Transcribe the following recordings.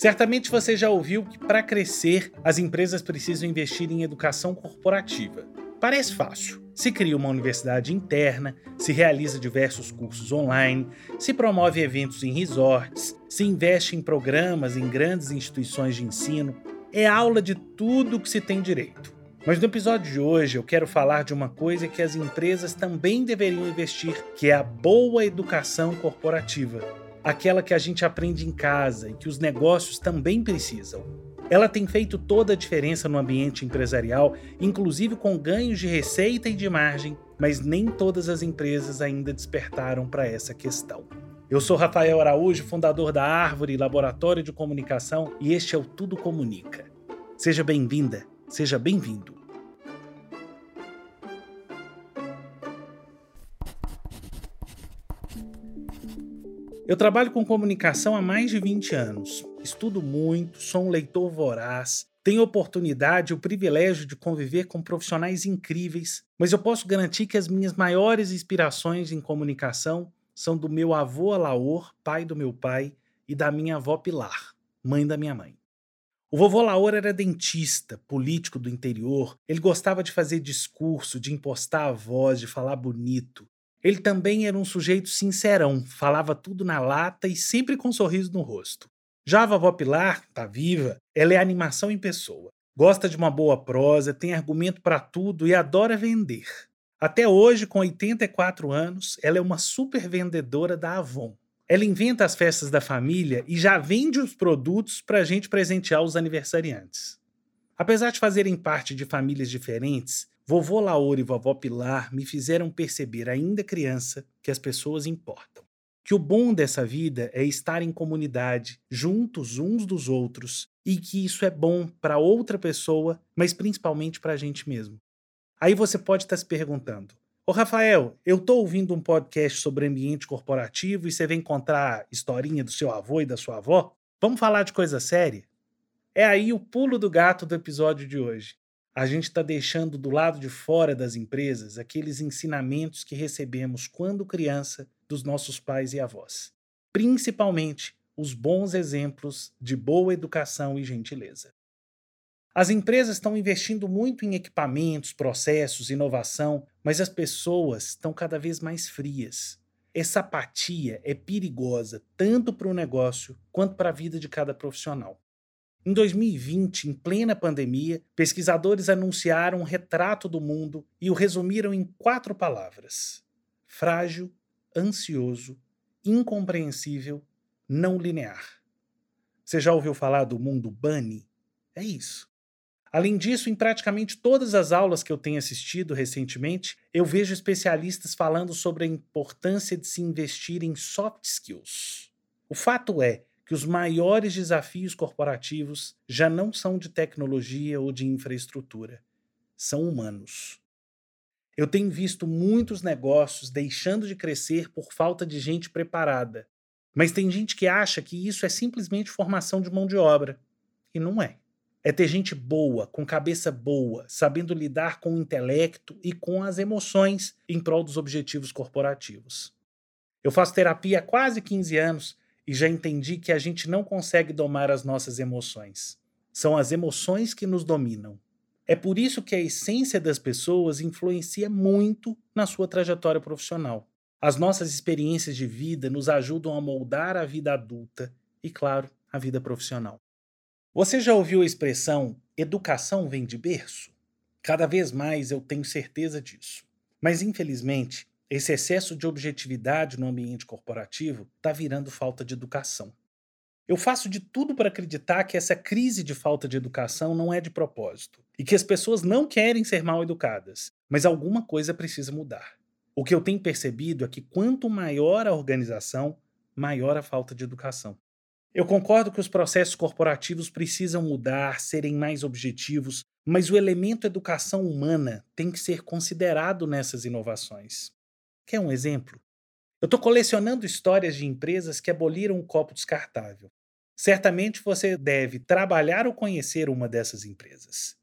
Certamente você já ouviu que para crescer as empresas precisam investir em educação corporativa. Parece fácil. Se cria uma universidade interna, se realiza diversos cursos online, se promove eventos em resorts, se investe em programas em grandes instituições de ensino. É aula de tudo que se tem direito. Mas no episódio de hoje eu quero falar de uma coisa que as empresas também deveriam investir, que é a boa educação corporativa aquela que a gente aprende em casa e que os negócios também precisam. Ela tem feito toda a diferença no ambiente empresarial, inclusive com ganhos de receita e de margem, mas nem todas as empresas ainda despertaram para essa questão. Eu sou Rafael Araújo, fundador da Árvore Laboratório de Comunicação, e este é o Tudo Comunica. Seja bem-vinda, seja bem-vindo. Eu trabalho com comunicação há mais de 20 anos. Estudo muito, sou um leitor voraz, tenho oportunidade e o privilégio de conviver com profissionais incríveis, mas eu posso garantir que as minhas maiores inspirações em comunicação são do meu avô Alaor, pai do meu pai, e da minha avó Pilar, mãe da minha mãe. O vovô Laor era dentista, político do interior. Ele gostava de fazer discurso, de impostar a voz, de falar bonito. Ele também era um sujeito sincerão, falava tudo na lata e sempre com um sorriso no rosto. Já a vovó Pilar, tá viva, ela é animação em pessoa. Gosta de uma boa prosa, tem argumento para tudo e adora vender. Até hoje, com 84 anos, ela é uma super vendedora da Avon. Ela inventa as festas da família e já vende os produtos para a gente presentear os aniversariantes. Apesar de fazerem parte de famílias diferentes, Vovô Laura e vovó Pilar me fizeram perceber, ainda criança, que as pessoas importam. Que o bom dessa vida é estar em comunidade, juntos uns dos outros, e que isso é bom para outra pessoa, mas principalmente para a gente mesmo. Aí você pode estar tá se perguntando: Ô Rafael, eu estou ouvindo um podcast sobre ambiente corporativo e você vem encontrar historinha do seu avô e da sua avó? Vamos falar de coisa séria? É aí o pulo do gato do episódio de hoje a gente está deixando do lado de fora das empresas aqueles ensinamentos que recebemos quando criança dos nossos pais e avós. Principalmente os bons exemplos de boa educação e gentileza. As empresas estão investindo muito em equipamentos, processos, inovação, mas as pessoas estão cada vez mais frias. Essa apatia é perigosa tanto para o negócio quanto para a vida de cada profissional. Em 2020, em plena pandemia, pesquisadores anunciaram um retrato do mundo e o resumiram em quatro palavras: frágil, ansioso, incompreensível, não linear. Você já ouviu falar do mundo Bunny? É isso. Além disso, em praticamente todas as aulas que eu tenho assistido recentemente, eu vejo especialistas falando sobre a importância de se investir em soft skills. O fato é que os maiores desafios corporativos já não são de tecnologia ou de infraestrutura, são humanos. Eu tenho visto muitos negócios deixando de crescer por falta de gente preparada, mas tem gente que acha que isso é simplesmente formação de mão de obra. E não é. É ter gente boa, com cabeça boa, sabendo lidar com o intelecto e com as emoções em prol dos objetivos corporativos. Eu faço terapia há quase 15 anos e já entendi que a gente não consegue domar as nossas emoções. São as emoções que nos dominam. É por isso que a essência das pessoas influencia muito na sua trajetória profissional. As nossas experiências de vida nos ajudam a moldar a vida adulta e, claro, a vida profissional. Você já ouviu a expressão educação vem de berço? Cada vez mais eu tenho certeza disso. Mas, infelizmente, esse excesso de objetividade no ambiente corporativo está virando falta de educação. Eu faço de tudo para acreditar que essa crise de falta de educação não é de propósito e que as pessoas não querem ser mal educadas, mas alguma coisa precisa mudar. O que eu tenho percebido é que quanto maior a organização, maior a falta de educação. Eu concordo que os processos corporativos precisam mudar, serem mais objetivos, mas o elemento educação humana tem que ser considerado nessas inovações. Quer um exemplo? Eu estou colecionando histórias de empresas que aboliram o copo descartável. Certamente você deve trabalhar ou conhecer uma dessas empresas.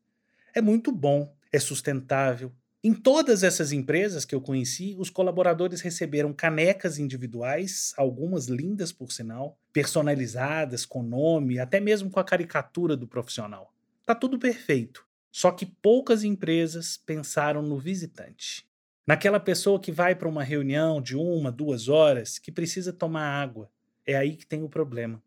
É muito bom, é sustentável, Em todas essas empresas que eu conheci, os colaboradores receberam canecas individuais, algumas lindas por sinal, personalizadas, com nome, até mesmo com a caricatura do profissional. Tá tudo perfeito. Só que poucas empresas pensaram no visitante. Naquela pessoa que vai para uma reunião de uma, duas horas, que precisa tomar água. É aí que tem o problema.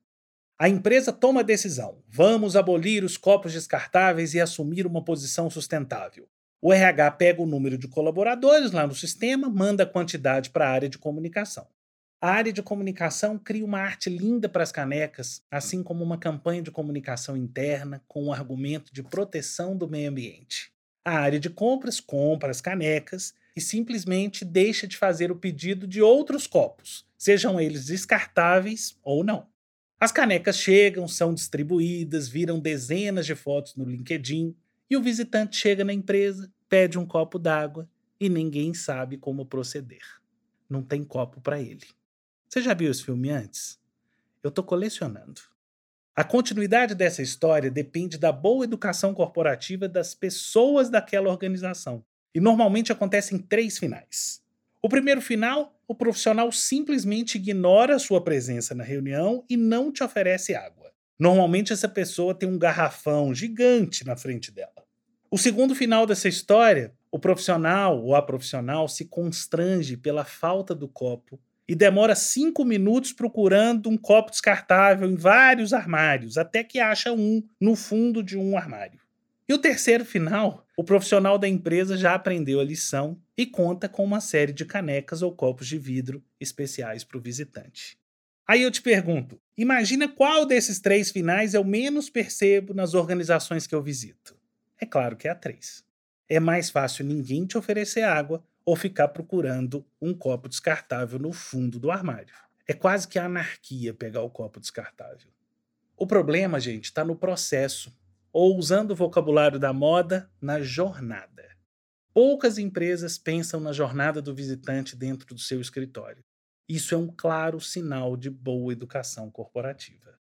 A empresa toma a decisão: vamos abolir os copos descartáveis e assumir uma posição sustentável. O RH pega o número de colaboradores lá no sistema, manda a quantidade para a área de comunicação. A área de comunicação cria uma arte linda para as canecas, assim como uma campanha de comunicação interna com o argumento de proteção do meio ambiente. A área de compras compra as canecas e simplesmente deixa de fazer o pedido de outros copos, sejam eles descartáveis ou não. As canecas chegam, são distribuídas, viram dezenas de fotos no LinkedIn, e o visitante chega na empresa, pede um copo d'água e ninguém sabe como proceder. Não tem copo para ele. Você já viu esse filme antes? Eu tô colecionando. A continuidade dessa história depende da boa educação corporativa das pessoas daquela organização. E normalmente acontece em três finais. O primeiro final, o profissional simplesmente ignora sua presença na reunião e não te oferece água. Normalmente essa pessoa tem um garrafão gigante na frente dela. O segundo final dessa história, o profissional ou a profissional se constrange pela falta do copo e demora cinco minutos procurando um copo descartável em vários armários, até que acha um no fundo de um armário. E o terceiro final, o profissional da empresa já aprendeu a lição e conta com uma série de canecas ou copos de vidro especiais para o visitante. Aí eu te pergunto: imagina qual desses três finais eu menos percebo nas organizações que eu visito? É claro que é a 3. É mais fácil ninguém te oferecer água ou ficar procurando um copo descartável no fundo do armário. É quase que anarquia pegar o copo descartável. O problema, gente, está no processo, ou usando o vocabulário da moda, na jornada. Poucas empresas pensam na jornada do visitante dentro do seu escritório. Isso é um claro sinal de boa educação corporativa.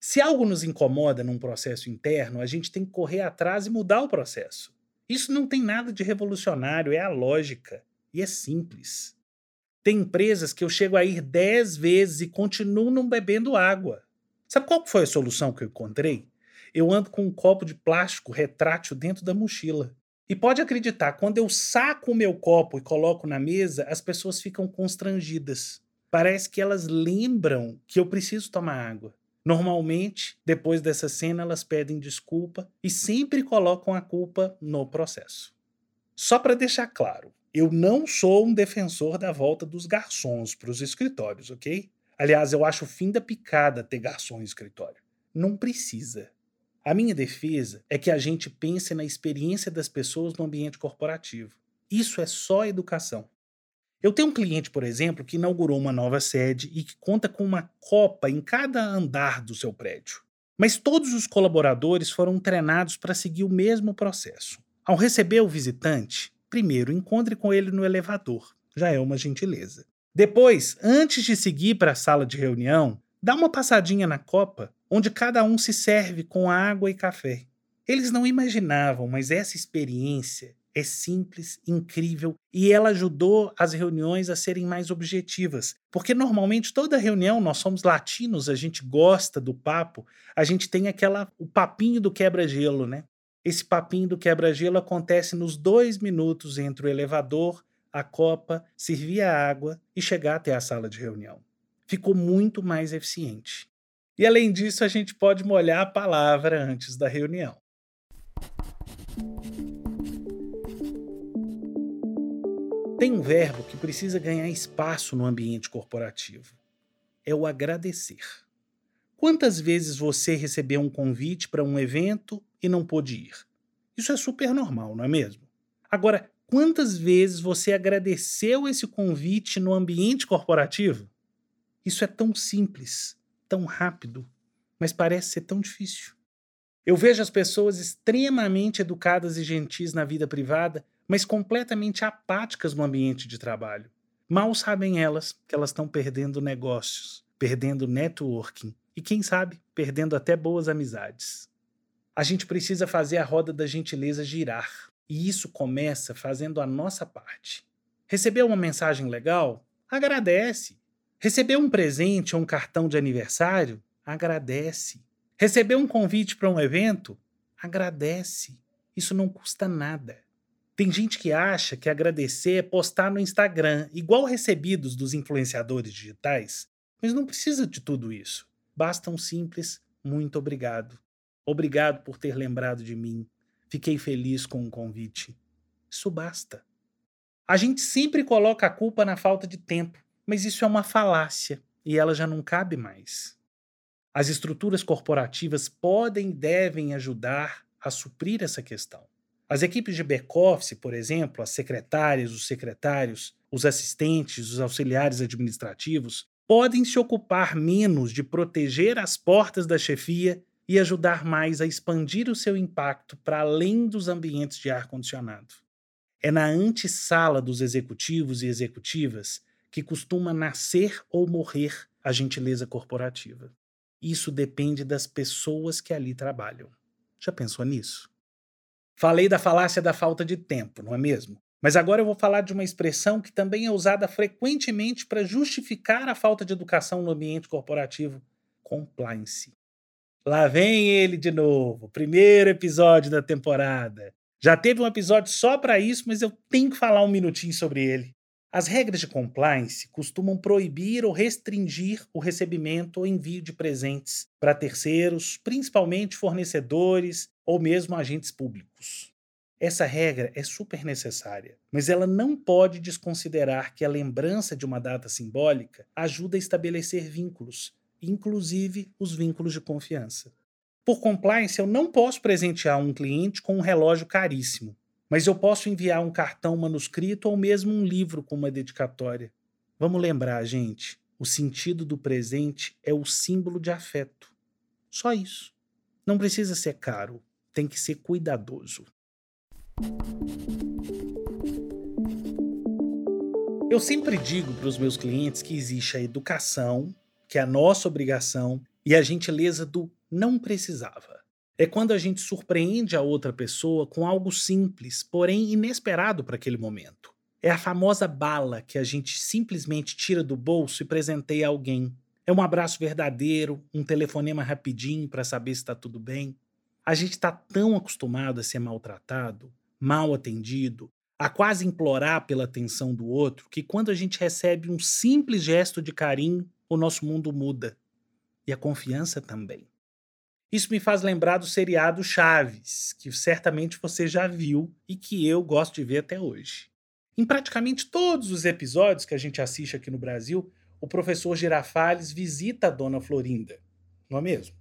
Se algo nos incomoda num processo interno, a gente tem que correr atrás e mudar o processo. Isso não tem nada de revolucionário, é a lógica. E é simples. Tem empresas que eu chego a ir 10 vezes e continuo não bebendo água. Sabe qual foi a solução que eu encontrei? Eu ando com um copo de plástico retrátil dentro da mochila. E pode acreditar, quando eu saco o meu copo e coloco na mesa, as pessoas ficam constrangidas. Parece que elas lembram que eu preciso tomar água. Normalmente, depois dessa cena, elas pedem desculpa e sempre colocam a culpa no processo. Só para deixar claro, eu não sou um defensor da volta dos garçons para os escritórios, ok? Aliás, eu acho o fim da picada ter garçom em escritório. Não precisa. A minha defesa é que a gente pense na experiência das pessoas no ambiente corporativo. Isso é só educação. Eu tenho um cliente, por exemplo, que inaugurou uma nova sede e que conta com uma copa em cada andar do seu prédio. Mas todos os colaboradores foram treinados para seguir o mesmo processo. Ao receber o visitante, primeiro encontre com ele no elevador, já é uma gentileza. Depois, antes de seguir para a sala de reunião, dá uma passadinha na copa, onde cada um se serve com água e café. Eles não imaginavam, mas essa experiência é simples, incrível e ela ajudou as reuniões a serem mais objetivas. Porque normalmente toda reunião nós somos latinos, a gente gosta do papo, a gente tem aquela o papinho do quebra-gelo, né? Esse papinho do quebra-gelo acontece nos dois minutos entre o elevador, a copa, servir a água e chegar até a sala de reunião. Ficou muito mais eficiente. E além disso, a gente pode molhar a palavra antes da reunião. Tem um verbo que precisa ganhar espaço no ambiente corporativo. É o agradecer. Quantas vezes você recebeu um convite para um evento e não pôde ir? Isso é super normal, não é mesmo? Agora, quantas vezes você agradeceu esse convite no ambiente corporativo? Isso é tão simples, tão rápido, mas parece ser tão difícil. Eu vejo as pessoas extremamente educadas e gentis na vida privada mas completamente apáticas no ambiente de trabalho. Mal sabem elas que elas estão perdendo negócios, perdendo networking e, quem sabe, perdendo até boas amizades. A gente precisa fazer a roda da gentileza girar. E isso começa fazendo a nossa parte. Recebeu uma mensagem legal? Agradece. Recebeu um presente ou um cartão de aniversário? Agradece. Recebeu um convite para um evento? Agradece. Isso não custa nada. Tem gente que acha que agradecer é postar no Instagram, igual recebidos dos influenciadores digitais, mas não precisa de tudo isso. Basta um simples muito obrigado. Obrigado por ter lembrado de mim. Fiquei feliz com o convite. Isso basta. A gente sempre coloca a culpa na falta de tempo, mas isso é uma falácia e ela já não cabe mais. As estruturas corporativas podem e devem ajudar a suprir essa questão. As equipes de back-office, por exemplo, as secretárias, os secretários, os assistentes, os auxiliares administrativos, podem se ocupar menos de proteger as portas da chefia e ajudar mais a expandir o seu impacto para além dos ambientes de ar-condicionado. É na antessala dos executivos e executivas que costuma nascer ou morrer a gentileza corporativa. Isso depende das pessoas que ali trabalham. Já pensou nisso? Falei da falácia da falta de tempo, não é mesmo? Mas agora eu vou falar de uma expressão que também é usada frequentemente para justificar a falta de educação no ambiente corporativo: compliance. Lá vem ele de novo, primeiro episódio da temporada. Já teve um episódio só para isso, mas eu tenho que falar um minutinho sobre ele. As regras de compliance costumam proibir ou restringir o recebimento ou envio de presentes para terceiros, principalmente fornecedores ou mesmo agentes públicos. Essa regra é super necessária, mas ela não pode desconsiderar que a lembrança de uma data simbólica ajuda a estabelecer vínculos inclusive os vínculos de confiança. Por compliance, eu não posso presentear um cliente com um relógio caríssimo, mas eu posso enviar um cartão manuscrito ou mesmo um livro com uma dedicatória. Vamos lembrar, gente, o sentido do presente é o símbolo de afeto. Só isso. Não precisa ser caro, tem que ser cuidadoso. Eu sempre digo para os meus clientes que existe a educação que é a nossa obrigação, e a gentileza do não precisava. É quando a gente surpreende a outra pessoa com algo simples, porém inesperado para aquele momento. É a famosa bala que a gente simplesmente tira do bolso e presenteia alguém. É um abraço verdadeiro, um telefonema rapidinho para saber se está tudo bem. A gente está tão acostumado a ser maltratado, mal atendido, a quase implorar pela atenção do outro, que quando a gente recebe um simples gesto de carinho, o nosso mundo muda. E a confiança também. Isso me faz lembrar do seriado Chaves, que certamente você já viu e que eu gosto de ver até hoje. Em praticamente todos os episódios que a gente assiste aqui no Brasil, o professor Girafales visita a dona Florinda, não é mesmo?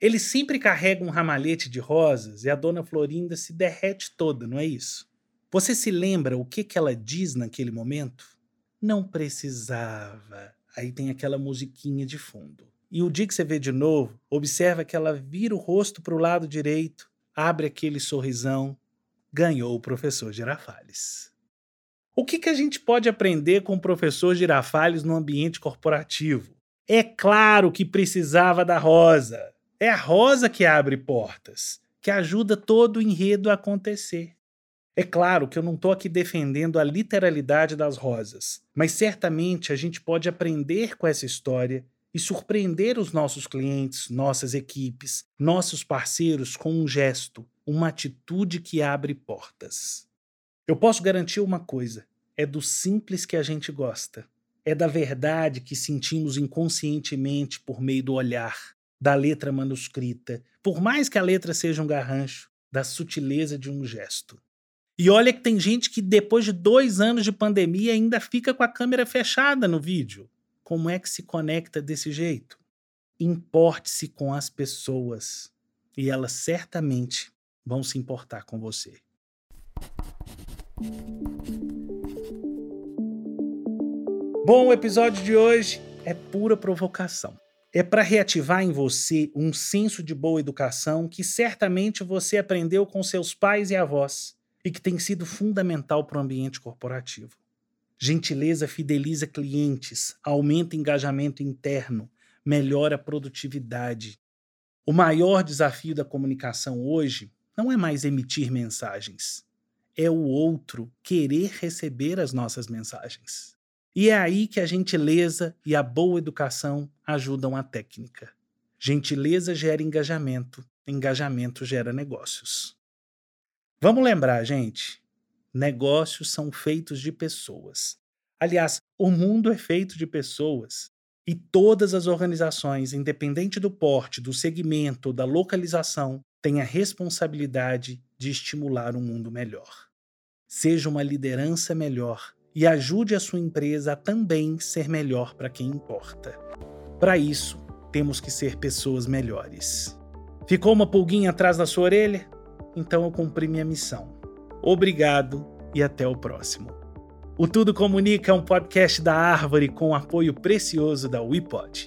Ele sempre carrega um ramalhete de rosas e a dona Florinda se derrete toda, não é isso? Você se lembra o que, que ela diz naquele momento? Não precisava. Aí tem aquela musiquinha de fundo. E o dia que você vê de novo, observa que ela vira o rosto para o lado direito, abre aquele sorrisão. Ganhou o professor Girafales. O que, que a gente pode aprender com o professor Girafales no ambiente corporativo? É claro que precisava da rosa. É a rosa que abre portas, que ajuda todo o enredo a acontecer. É claro que eu não estou aqui defendendo a literalidade das rosas, mas certamente a gente pode aprender com essa história e surpreender os nossos clientes, nossas equipes, nossos parceiros com um gesto, uma atitude que abre portas. Eu posso garantir uma coisa: é do simples que a gente gosta. É da verdade que sentimos inconscientemente por meio do olhar, da letra manuscrita, por mais que a letra seja um garrancho, da sutileza de um gesto. E olha que tem gente que depois de dois anos de pandemia ainda fica com a câmera fechada no vídeo. Como é que se conecta desse jeito? Importe-se com as pessoas e elas certamente vão se importar com você. Bom, o episódio de hoje é pura provocação. É para reativar em você um senso de boa educação que certamente você aprendeu com seus pais e avós e que tem sido fundamental para o ambiente corporativo. Gentileza fideliza clientes, aumenta engajamento interno, melhora a produtividade. O maior desafio da comunicação hoje não é mais emitir mensagens, é o outro querer receber as nossas mensagens. E é aí que a gentileza e a boa educação ajudam a técnica. Gentileza gera engajamento, engajamento gera negócios. Vamos lembrar, gente: negócios são feitos de pessoas. Aliás, o mundo é feito de pessoas. E todas as organizações, independente do porte, do segmento, da localização, têm a responsabilidade de estimular um mundo melhor. Seja uma liderança melhor e ajude a sua empresa a também ser melhor para quem importa. Para isso, temos que ser pessoas melhores. Ficou uma pulguinha atrás da sua orelha? Então eu cumpri minha missão. Obrigado e até o próximo. O Tudo Comunica é um podcast da Árvore com apoio precioso da WePod.